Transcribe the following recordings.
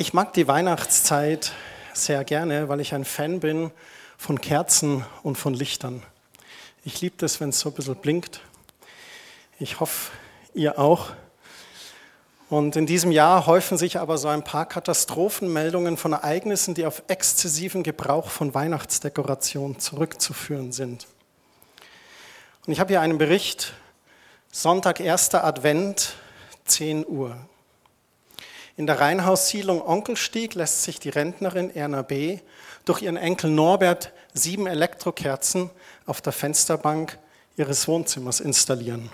Ich mag die Weihnachtszeit sehr gerne, weil ich ein Fan bin von Kerzen und von Lichtern. Ich liebe das, wenn es so ein bisschen blinkt. Ich hoffe, ihr auch. Und in diesem Jahr häufen sich aber so ein paar Katastrophenmeldungen von Ereignissen, die auf exzessiven Gebrauch von Weihnachtsdekoration zurückzuführen sind. Und ich habe hier einen Bericht, Sonntag, 1. Advent, 10 Uhr. In der Reihenhaussiedlung Onkelstieg lässt sich die Rentnerin Erna B. durch ihren Enkel Norbert sieben Elektrokerzen auf der Fensterbank ihres Wohnzimmers installieren.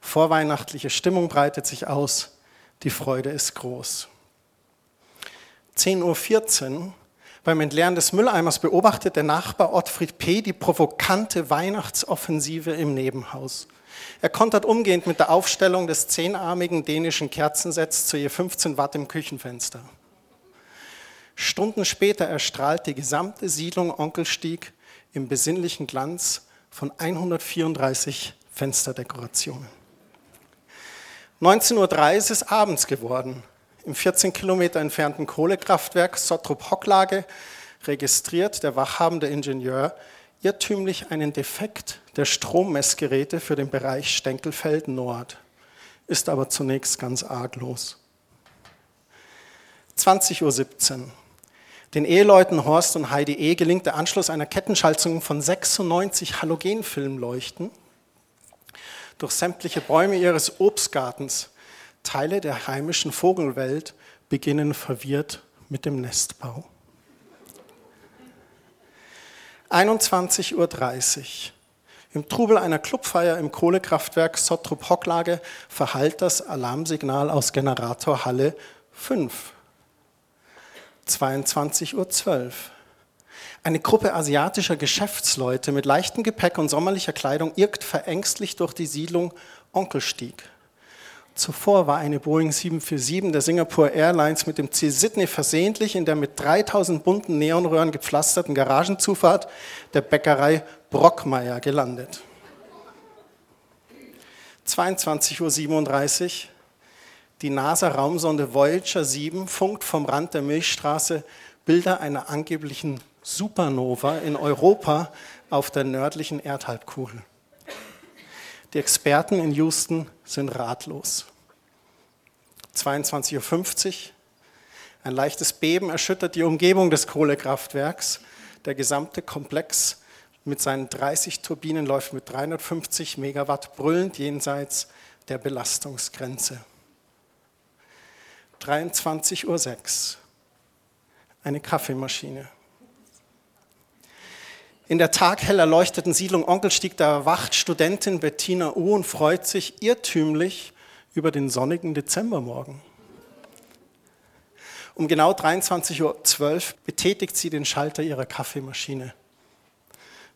Vorweihnachtliche Stimmung breitet sich aus, die Freude ist groß. 10.14 Uhr beim Entleeren des Mülleimers beobachtet der Nachbar Ottfried P. die provokante Weihnachtsoffensive im Nebenhaus. Er kontert umgehend mit der Aufstellung des zehnarmigen dänischen Kerzensets zu je 15 Watt im Küchenfenster. Stunden später erstrahlt die gesamte Siedlung Onkelstieg im besinnlichen Glanz von 134 Fensterdekorationen. 19.30 Uhr ist abends geworden. Im 14 Kilometer entfernten Kohlekraftwerk Sottrup-Hocklage registriert der wachhabende Ingenieur irrtümlich einen Defekt der Strommessgeräte für den Bereich Stenkelfeld Nord, ist aber zunächst ganz arglos. 20.17 Uhr. Den Eheleuten Horst und Heidi E. gelingt der Anschluss einer Kettenschaltung von 96 Halogenfilmleuchten durch sämtliche Bäume ihres Obstgartens. Teile der heimischen Vogelwelt beginnen verwirrt mit dem Nestbau. 21.30 Uhr. Im Trubel einer Clubfeier im Kohlekraftwerk Sottrup-Hocklage verhallt das Alarmsignal aus Generatorhalle 5. 22.12 Uhr. Eine Gruppe asiatischer Geschäftsleute mit leichtem Gepäck und sommerlicher Kleidung irrt verängstlich durch die Siedlung Onkelstieg. Zuvor war eine Boeing 747 der Singapore Airlines mit dem Ziel Sydney versehentlich in der mit 3000 bunten Neonröhren gepflasterten Garagenzufahrt der Bäckerei Brockmeier gelandet. 22.37 Uhr. Die NASA-Raumsonde Voyager 7 funkt vom Rand der Milchstraße Bilder einer angeblichen Supernova in Europa auf der nördlichen Erdhalbkugel. Die Experten in Houston sind ratlos. 22.50 Uhr. Ein leichtes Beben erschüttert die Umgebung des Kohlekraftwerks. Der gesamte Komplex mit seinen 30 Turbinen läuft mit 350 Megawatt brüllend jenseits der Belastungsgrenze. 23.06 Uhr. Eine Kaffeemaschine. In der taghell erleuchteten Siedlung Onkelstieg, da wacht Studentin Bettina U. und freut sich irrtümlich über den sonnigen Dezembermorgen. Um genau 23.12 Uhr betätigt sie den Schalter ihrer Kaffeemaschine.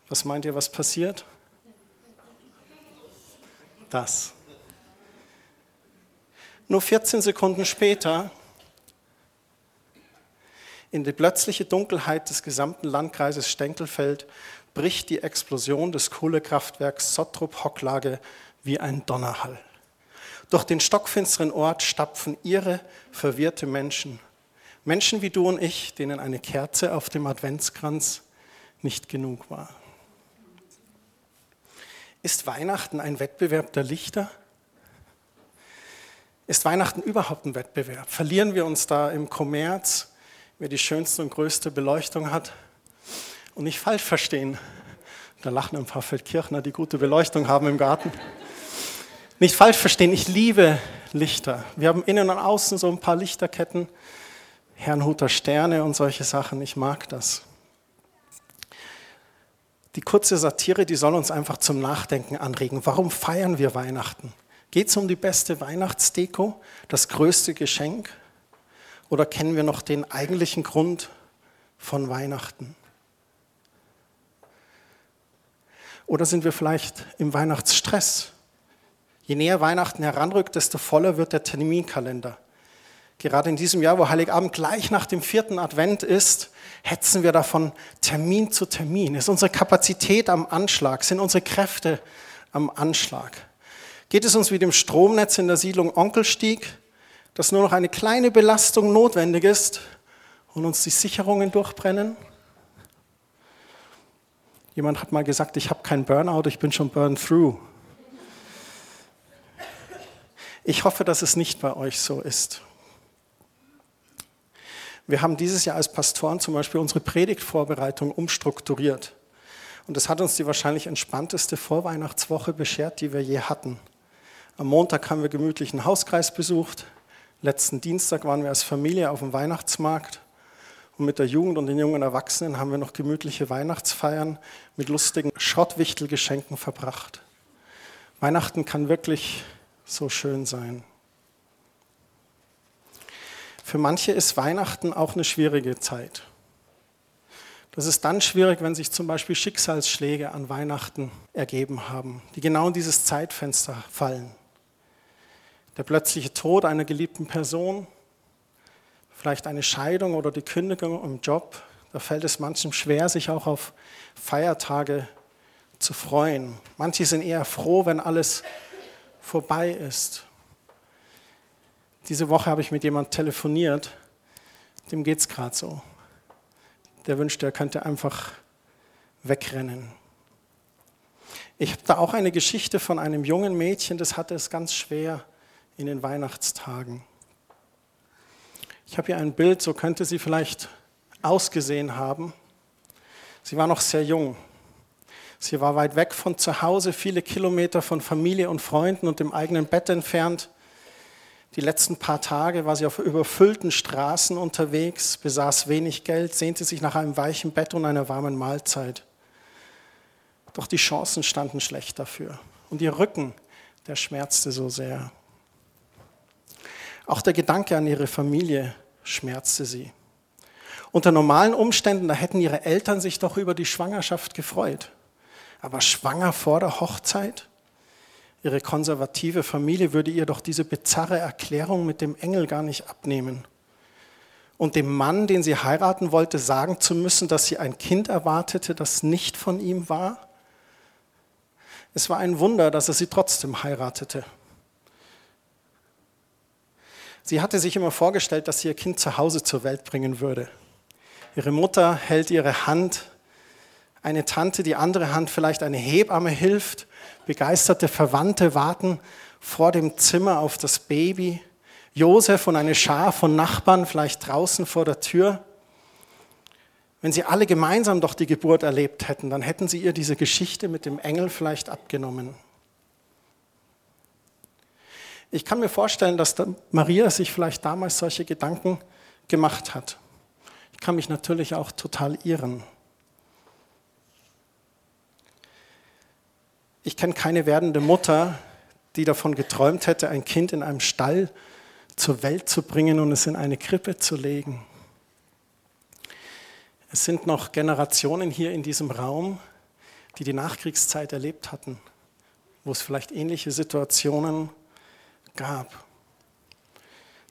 Was meint ihr, was passiert? Das. Nur 14 Sekunden später in die plötzliche Dunkelheit des gesamten Landkreises Stenkelfeld bricht die Explosion des Kohlekraftwerks Sottrup-Hocklage wie ein Donnerhall. Durch den stockfinsteren Ort stapfen irre, verwirrte Menschen. Menschen wie du und ich, denen eine Kerze auf dem Adventskranz nicht genug war. Ist Weihnachten ein Wettbewerb der Lichter? Ist Weihnachten überhaupt ein Wettbewerb? Verlieren wir uns da im Kommerz? Wer die schönste und größte Beleuchtung hat. Und nicht falsch verstehen, da lachen ein paar Feldkirchner, die gute Beleuchtung haben im Garten. Nicht falsch verstehen, ich liebe Lichter. Wir haben innen und außen so ein paar Lichterketten, Herrnhuter Sterne und solche Sachen. Ich mag das. Die kurze Satire, die soll uns einfach zum Nachdenken anregen. Warum feiern wir Weihnachten? Geht es um die beste Weihnachtsdeko, das größte Geschenk? Oder kennen wir noch den eigentlichen Grund von Weihnachten? Oder sind wir vielleicht im Weihnachtsstress? Je näher Weihnachten heranrückt, desto voller wird der Terminkalender. Gerade in diesem Jahr, wo Heiligabend gleich nach dem vierten Advent ist, hetzen wir davon Termin zu Termin. Ist unsere Kapazität am Anschlag? Sind unsere Kräfte am Anschlag? Geht es uns wie dem Stromnetz in der Siedlung Onkelstieg? Dass nur noch eine kleine Belastung notwendig ist und uns die Sicherungen durchbrennen? Jemand hat mal gesagt, ich habe keinen Burnout, ich bin schon burned through. Ich hoffe, dass es nicht bei euch so ist. Wir haben dieses Jahr als Pastoren zum Beispiel unsere Predigtvorbereitung umstrukturiert. Und das hat uns die wahrscheinlich entspannteste Vorweihnachtswoche beschert, die wir je hatten. Am Montag haben wir gemütlichen Hauskreis besucht. Letzten Dienstag waren wir als Familie auf dem Weihnachtsmarkt. Und mit der Jugend und den jungen Erwachsenen haben wir noch gemütliche Weihnachtsfeiern mit lustigen Schrottwichtelgeschenken verbracht. Weihnachten kann wirklich so schön sein. Für manche ist Weihnachten auch eine schwierige Zeit. Das ist dann schwierig, wenn sich zum Beispiel Schicksalsschläge an Weihnachten ergeben haben, die genau in dieses Zeitfenster fallen. Der plötzliche Tod einer geliebten Person, vielleicht eine Scheidung oder die Kündigung im Job, da fällt es manchem schwer, sich auch auf Feiertage zu freuen. Manche sind eher froh, wenn alles vorbei ist. Diese Woche habe ich mit jemandem telefoniert, dem geht es gerade so. Der wünscht, er könnte einfach wegrennen. Ich habe da auch eine Geschichte von einem jungen Mädchen, das hatte es ganz schwer in den Weihnachtstagen. Ich habe hier ein Bild, so könnte sie vielleicht ausgesehen haben. Sie war noch sehr jung. Sie war weit weg von zu Hause, viele Kilometer von Familie und Freunden und dem eigenen Bett entfernt. Die letzten paar Tage war sie auf überfüllten Straßen unterwegs, besaß wenig Geld, sehnte sich nach einem weichen Bett und einer warmen Mahlzeit. Doch die Chancen standen schlecht dafür. Und ihr Rücken, der schmerzte so sehr. Auch der Gedanke an ihre Familie schmerzte sie. Unter normalen Umständen, da hätten ihre Eltern sich doch über die Schwangerschaft gefreut. Aber schwanger vor der Hochzeit? Ihre konservative Familie würde ihr doch diese bizarre Erklärung mit dem Engel gar nicht abnehmen. Und dem Mann, den sie heiraten wollte, sagen zu müssen, dass sie ein Kind erwartete, das nicht von ihm war? Es war ein Wunder, dass er sie trotzdem heiratete. Sie hatte sich immer vorgestellt, dass sie ihr Kind zu Hause zur Welt bringen würde. Ihre Mutter hält ihre Hand eine Tante, die andere Hand vielleicht eine Hebamme hilft, begeisterte Verwandte warten vor dem Zimmer auf das Baby, Josef und eine Schar von Nachbarn vielleicht draußen vor der Tür. Wenn sie alle gemeinsam doch die Geburt erlebt hätten, dann hätten sie ihr diese Geschichte mit dem Engel vielleicht abgenommen. Ich kann mir vorstellen, dass Maria sich vielleicht damals solche Gedanken gemacht hat. Ich kann mich natürlich auch total irren. Ich kenne keine werdende Mutter, die davon geträumt hätte, ein Kind in einem Stall zur Welt zu bringen und es in eine Krippe zu legen. Es sind noch Generationen hier in diesem Raum, die die Nachkriegszeit erlebt hatten, wo es vielleicht ähnliche Situationen gab.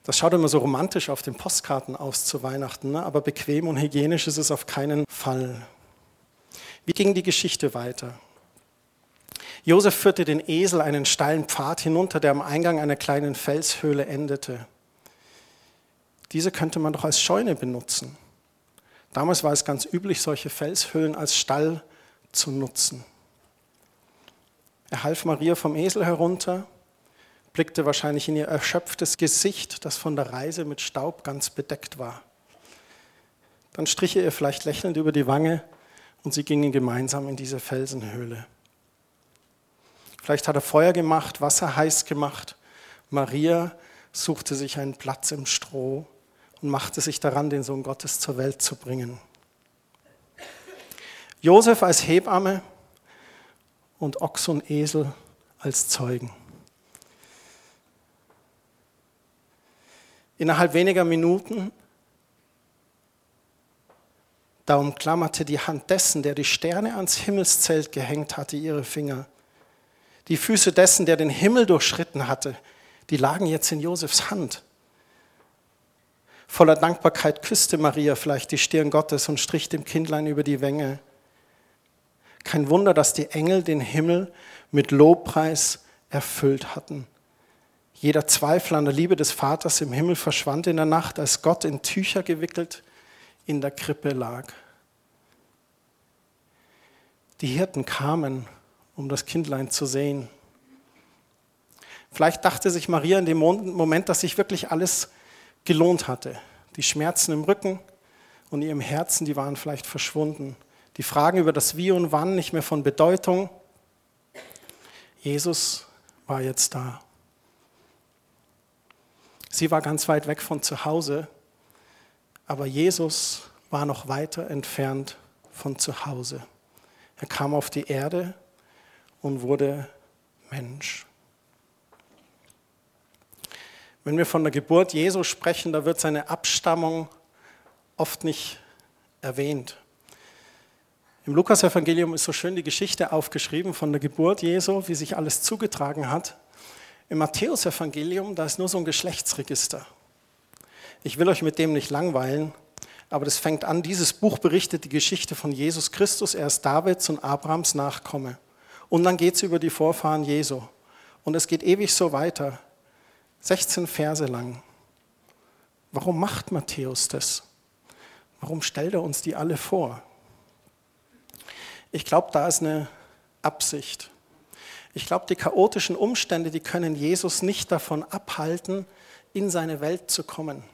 Das schaut immer so romantisch auf den Postkarten aus zu Weihnachten, ne? aber bequem und hygienisch ist es auf keinen Fall. Wie ging die Geschichte weiter? Josef führte den Esel einen steilen Pfad hinunter, der am Eingang einer kleinen Felshöhle endete. Diese könnte man doch als Scheune benutzen. Damals war es ganz üblich, solche Felshöhlen als Stall zu nutzen. Er half Maria vom Esel herunter, blickte wahrscheinlich in ihr erschöpftes Gesicht, das von der Reise mit Staub ganz bedeckt war. Dann strich er ihr vielleicht lächelnd über die Wange und sie gingen gemeinsam in diese Felsenhöhle. Vielleicht hat er Feuer gemacht, Wasser heiß gemacht. Maria suchte sich einen Platz im Stroh und machte sich daran, den Sohn Gottes zur Welt zu bringen. Josef als Hebamme und Ochs und Esel als Zeugen. Innerhalb weniger Minuten, da umklammerte die Hand dessen, der die Sterne ans Himmelszelt gehängt hatte, ihre Finger. Die Füße dessen, der den Himmel durchschritten hatte, die lagen jetzt in Josefs Hand. Voller Dankbarkeit küsste Maria vielleicht die Stirn Gottes und strich dem Kindlein über die Wänge. Kein Wunder, dass die Engel den Himmel mit Lobpreis erfüllt hatten. Jeder Zweifel an der Liebe des Vaters im Himmel verschwand in der Nacht, als Gott in Tücher gewickelt in der Krippe lag. Die Hirten kamen, um das Kindlein zu sehen. Vielleicht dachte sich Maria in dem Moment, dass sich wirklich alles gelohnt hatte. Die Schmerzen im Rücken und ihrem Herzen, die waren vielleicht verschwunden. Die Fragen über das Wie und Wann nicht mehr von Bedeutung. Jesus war jetzt da. Sie war ganz weit weg von zu Hause, aber Jesus war noch weiter entfernt von zu Hause. Er kam auf die Erde und wurde Mensch. Wenn wir von der Geburt Jesu sprechen, da wird seine Abstammung oft nicht erwähnt. Im Lukasevangelium ist so schön die Geschichte aufgeschrieben von der Geburt Jesu, wie sich alles zugetragen hat. Im Matthäusevangelium, da ist nur so ein Geschlechtsregister. Ich will euch mit dem nicht langweilen, aber das fängt an, dieses Buch berichtet die Geschichte von Jesus Christus, er ist Davids und Abrahams Nachkomme. Und dann geht es über die Vorfahren Jesu. Und es geht ewig so weiter. 16 Verse lang. Warum macht Matthäus das? Warum stellt er uns die alle vor? Ich glaube, da ist eine Absicht. Ich glaube, die chaotischen Umstände, die können Jesus nicht davon abhalten, in seine Welt zu kommen.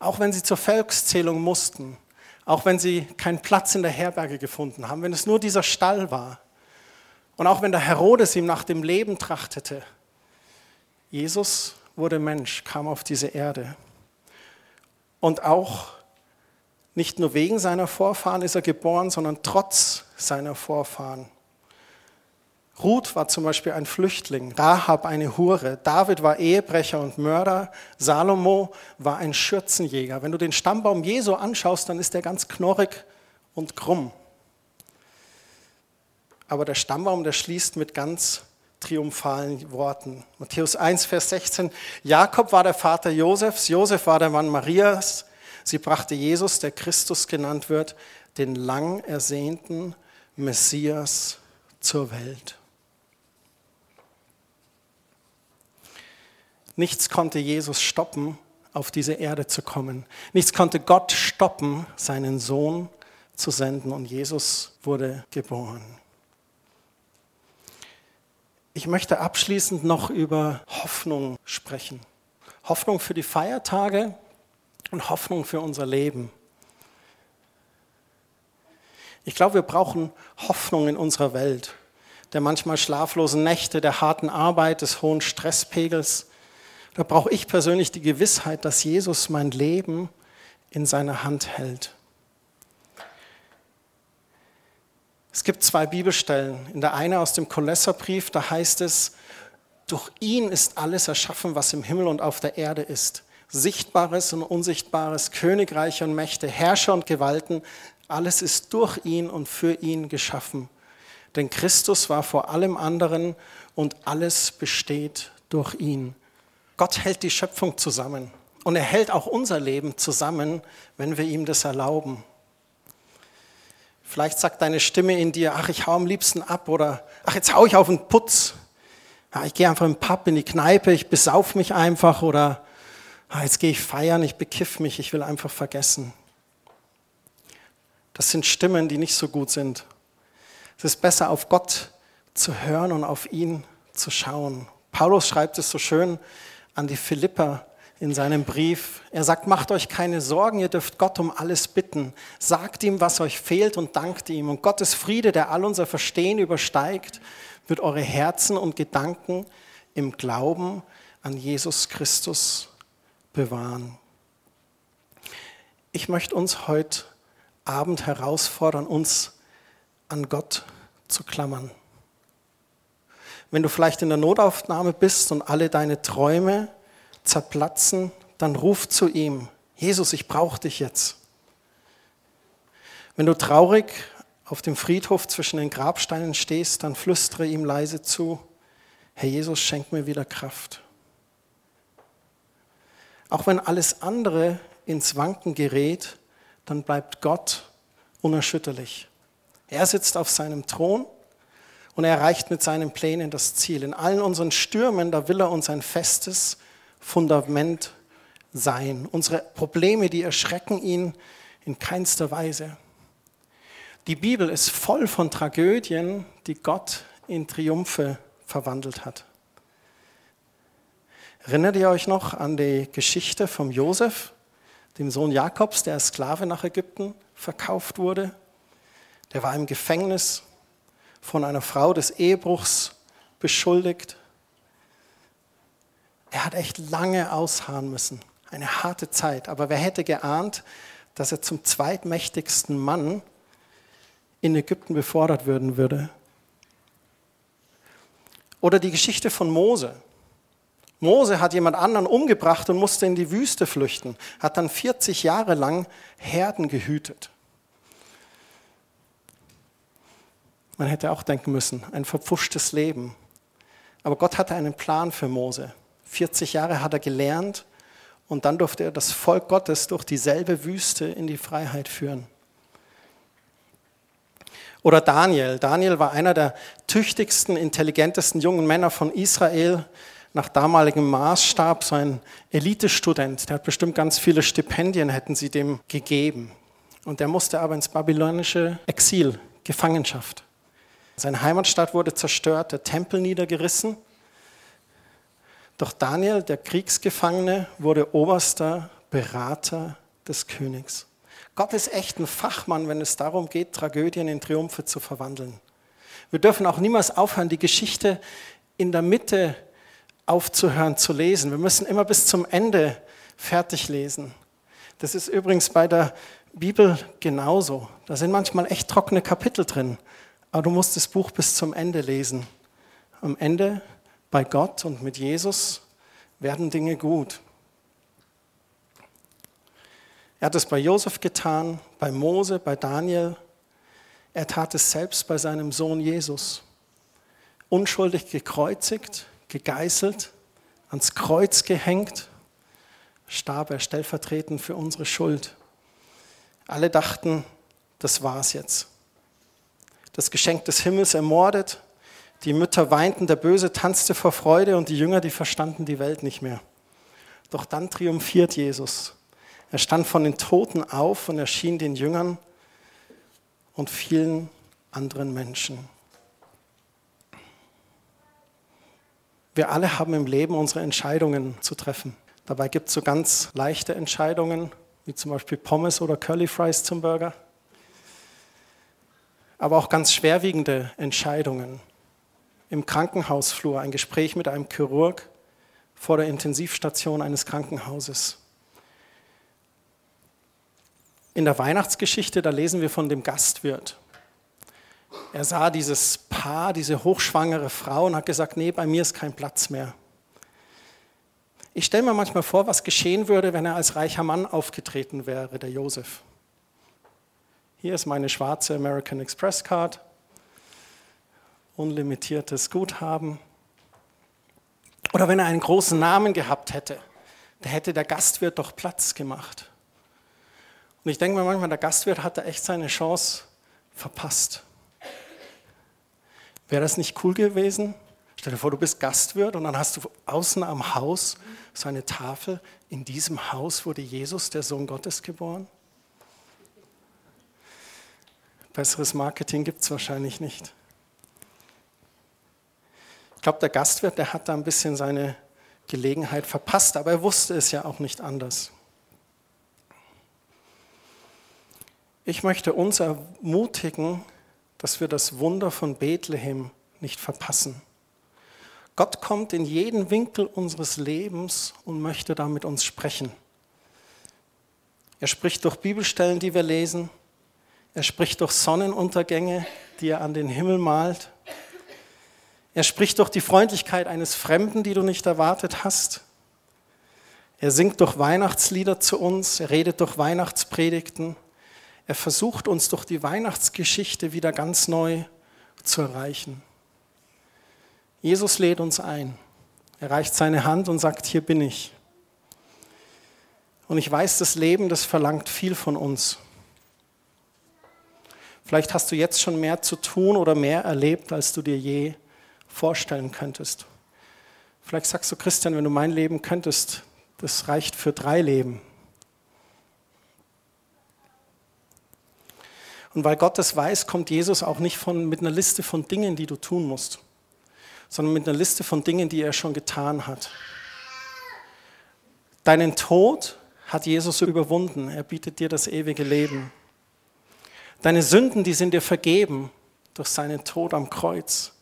Auch wenn sie zur Volkszählung mussten, auch wenn sie keinen Platz in der Herberge gefunden haben, wenn es nur dieser Stall war und auch wenn der Herodes ihm nach dem Leben trachtete, Jesus wurde Mensch, kam auf diese Erde. Und auch nicht nur wegen seiner Vorfahren ist er geboren, sondern trotz seiner Vorfahren. Ruth war zum Beispiel ein Flüchtling, Rahab eine Hure, David war Ehebrecher und Mörder, Salomo war ein Schürzenjäger. Wenn du den Stammbaum Jesu anschaust, dann ist er ganz knorrig und krumm. Aber der Stammbaum, der schließt mit ganz triumphalen Worten. Matthäus 1, Vers 16. Jakob war der Vater Josefs, Josef war der Mann Marias. Sie brachte Jesus, der Christus genannt wird, den lang ersehnten Messias zur Welt. Nichts konnte Jesus stoppen, auf diese Erde zu kommen. Nichts konnte Gott stoppen, seinen Sohn zu senden. Und Jesus wurde geboren. Ich möchte abschließend noch über Hoffnung sprechen. Hoffnung für die Feiertage und Hoffnung für unser Leben. Ich glaube, wir brauchen Hoffnung in unserer Welt, der manchmal schlaflosen Nächte, der harten Arbeit, des hohen Stresspegels. Da brauche ich persönlich die Gewissheit, dass Jesus mein Leben in seiner Hand hält. Es gibt zwei Bibelstellen. In der eine aus dem Kolosserbrief, da heißt es, durch ihn ist alles erschaffen, was im Himmel und auf der Erde ist. Sichtbares und Unsichtbares, Königreiche und Mächte, Herrscher und Gewalten, alles ist durch ihn und für ihn geschaffen. Denn Christus war vor allem anderen und alles besteht durch ihn. Gott hält die Schöpfung zusammen und er hält auch unser Leben zusammen, wenn wir ihm das erlauben. Vielleicht sagt deine Stimme in dir, ach, ich hau am liebsten ab oder ach, jetzt hau ich auf den Putz. Ja, ich gehe einfach im Pub, in die Kneipe, ich besauf mich einfach oder ach, jetzt gehe ich feiern, ich bekiff mich, ich will einfach vergessen. Das sind Stimmen, die nicht so gut sind. Es ist besser, auf Gott zu hören und auf ihn zu schauen. Paulus schreibt es so schön an die Philipper, in seinem Brief. Er sagt, macht euch keine Sorgen, ihr dürft Gott um alles bitten. Sagt ihm, was euch fehlt und dankt ihm. Und Gottes Friede, der all unser Verstehen übersteigt, wird eure Herzen und Gedanken im Glauben an Jesus Christus bewahren. Ich möchte uns heute Abend herausfordern, uns an Gott zu klammern. Wenn du vielleicht in der Notaufnahme bist und alle deine Träume zerplatzen, dann ruf zu ihm, Jesus, ich brauche dich jetzt. Wenn du traurig auf dem Friedhof zwischen den Grabsteinen stehst, dann flüstere ihm leise zu, Herr Jesus, schenk mir wieder Kraft. Auch wenn alles andere ins Wanken gerät, dann bleibt Gott unerschütterlich. Er sitzt auf seinem Thron Und er erreicht mit seinen Plänen das Ziel. In allen unseren Stürmen, da will er uns ein festes Fundament sein. Unsere Probleme, die erschrecken ihn in keinster Weise. Die Bibel ist voll von Tragödien, die Gott in Triumphe verwandelt hat. Erinnert ihr euch noch an die Geschichte vom Josef, dem Sohn Jakobs, der als Sklave nach Ägypten verkauft wurde? Der war im Gefängnis von einer Frau des Ehebruchs beschuldigt. Er hat echt lange ausharren müssen, eine harte Zeit. Aber wer hätte geahnt, dass er zum zweitmächtigsten Mann in Ägypten befordert werden würde? Oder die Geschichte von Mose. Mose hat jemand anderen umgebracht und musste in die Wüste flüchten, hat dann 40 Jahre lang Herden gehütet. Man hätte auch denken müssen, ein verpfuschtes Leben. Aber Gott hatte einen Plan für Mose. 40 Jahre hat er gelernt und dann durfte er das Volk Gottes durch dieselbe Wüste in die Freiheit führen. Oder Daniel. Daniel war einer der tüchtigsten, intelligentesten jungen Männer von Israel nach damaligem Maßstab, so ein Elitestudent. Der hat bestimmt ganz viele Stipendien, hätten sie dem gegeben. Und der musste aber ins babylonische Exil, Gefangenschaft. Seine Heimatstadt wurde zerstört, der Tempel niedergerissen. Doch Daniel, der Kriegsgefangene, wurde oberster Berater des Königs. Gott ist echt ein Fachmann, wenn es darum geht, Tragödien in Triumphe zu verwandeln. Wir dürfen auch niemals aufhören, die Geschichte in der Mitte aufzuhören zu lesen. Wir müssen immer bis zum Ende fertig lesen. Das ist übrigens bei der Bibel genauso. Da sind manchmal echt trockene Kapitel drin, aber du musst das Buch bis zum Ende lesen. Am Ende bei Gott und mit Jesus werden Dinge gut. Er hat es bei Josef getan, bei Mose, bei Daniel. Er tat es selbst bei seinem Sohn Jesus. Unschuldig gekreuzigt, gegeißelt, ans Kreuz gehängt, starb er stellvertretend für unsere Schuld. Alle dachten, das war's jetzt. Das Geschenk des Himmels ermordet, die Mütter weinten, der Böse tanzte vor Freude und die Jünger, die verstanden die Welt nicht mehr. Doch dann triumphiert Jesus. Er stand von den Toten auf und erschien den Jüngern und vielen anderen Menschen. Wir alle haben im Leben unsere Entscheidungen zu treffen. Dabei gibt es so ganz leichte Entscheidungen, wie zum Beispiel Pommes oder Curly Fries zum Burger. Aber auch ganz schwerwiegende Entscheidungen im Krankenhausflur ein Gespräch mit einem Chirurg vor der Intensivstation eines Krankenhauses. In der Weihnachtsgeschichte, da lesen wir von dem Gastwirt. Er sah dieses Paar, diese hochschwangere Frau und hat gesagt, nee, bei mir ist kein Platz mehr. Ich stelle mir manchmal vor, was geschehen würde, wenn er als reicher Mann aufgetreten wäre, der Josef. Hier ist meine schwarze American Express Card unlimitiertes Guthaben. Oder wenn er einen großen Namen gehabt hätte, da hätte der Gastwirt doch Platz gemacht. Und ich denke mir manchmal, der Gastwirt hat da echt seine Chance verpasst. Wäre das nicht cool gewesen? Stell dir vor, du bist Gastwirt und dann hast du außen am Haus so eine Tafel. In diesem Haus wurde Jesus, der Sohn Gottes, geboren. Besseres Marketing gibt es wahrscheinlich nicht glaube, der Gastwirt, der hat da ein bisschen seine Gelegenheit verpasst, aber er wusste es ja auch nicht anders. Ich möchte uns ermutigen, dass wir das Wunder von Bethlehem nicht verpassen. Gott kommt in jeden Winkel unseres Lebens und möchte da mit uns sprechen. Er spricht durch Bibelstellen, die wir lesen. Er spricht durch Sonnenuntergänge, die er an den Himmel malt. Er spricht durch die Freundlichkeit eines Fremden, die du nicht erwartet hast. Er singt durch Weihnachtslieder zu uns, er redet durch Weihnachtspredigten. Er versucht uns durch die Weihnachtsgeschichte wieder ganz neu zu erreichen. Jesus lädt uns ein. Er reicht seine Hand und sagt, hier bin ich. Und ich weiß, das Leben, das verlangt viel von uns. Vielleicht hast du jetzt schon mehr zu tun oder mehr erlebt, als du dir je vorstellen könntest. Vielleicht sagst du, Christian, wenn du mein Leben könntest, das reicht für drei Leben. Und weil Gott das weiß, kommt Jesus auch nicht von, mit einer Liste von Dingen, die du tun musst, sondern mit einer Liste von Dingen, die er schon getan hat. Deinen Tod hat Jesus überwunden. Er bietet dir das ewige Leben. Deine Sünden, die sind dir vergeben durch seinen Tod am Kreuz.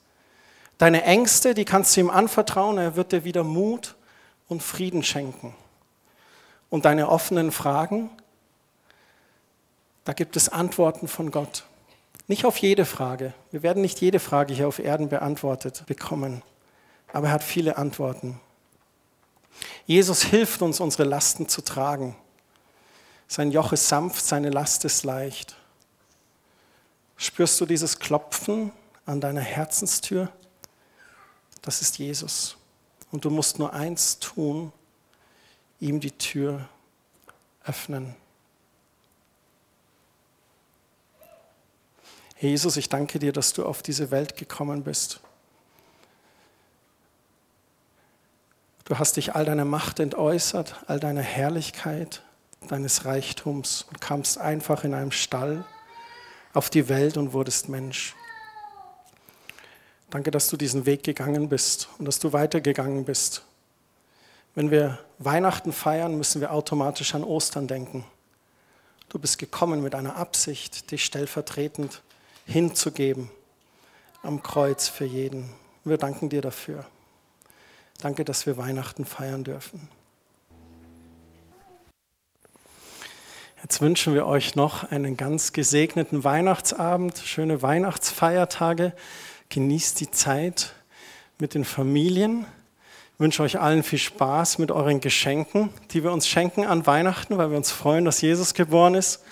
Deine Ängste, die kannst du ihm anvertrauen, er wird dir wieder Mut und Frieden schenken. Und deine offenen Fragen, da gibt es Antworten von Gott. Nicht auf jede Frage. Wir werden nicht jede Frage hier auf Erden beantwortet bekommen, aber er hat viele Antworten. Jesus hilft uns, unsere Lasten zu tragen. Sein Joch ist sanft, seine Last ist leicht. Spürst du dieses Klopfen an deiner Herzenstür? Das ist Jesus. Und du musst nur eins tun, ihm die Tür öffnen. Jesus, ich danke dir, dass du auf diese Welt gekommen bist. Du hast dich all deiner Macht entäußert, all deiner Herrlichkeit, deines Reichtums und kamst einfach in einem Stall auf die Welt und wurdest Mensch. Danke, dass du diesen Weg gegangen bist und dass du weitergegangen bist. Wenn wir Weihnachten feiern, müssen wir automatisch an Ostern denken. Du bist gekommen mit einer Absicht, dich stellvertretend hinzugeben am Kreuz für jeden. Wir danken dir dafür. Danke, dass wir Weihnachten feiern dürfen. Jetzt wünschen wir euch noch einen ganz gesegneten Weihnachtsabend, schöne Weihnachtsfeiertage. Genießt die Zeit mit den Familien. Ich wünsche euch allen viel Spaß mit euren Geschenken, die wir uns schenken an Weihnachten, weil wir uns freuen, dass Jesus geboren ist.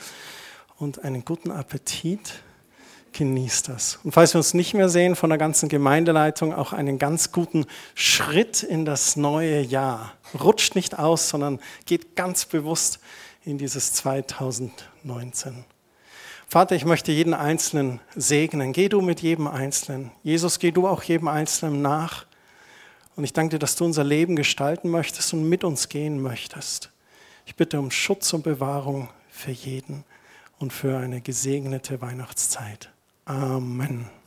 Und einen guten Appetit. Genießt das. Und falls wir uns nicht mehr sehen von der ganzen Gemeindeleitung, auch einen ganz guten Schritt in das neue Jahr. Rutscht nicht aus, sondern geht ganz bewusst in dieses 2019. Vater, ich möchte jeden Einzelnen segnen. Geh du mit jedem Einzelnen. Jesus, geh du auch jedem Einzelnen nach. Und ich danke dir, dass du unser Leben gestalten möchtest und mit uns gehen möchtest. Ich bitte um Schutz und Bewahrung für jeden und für eine gesegnete Weihnachtszeit. Amen.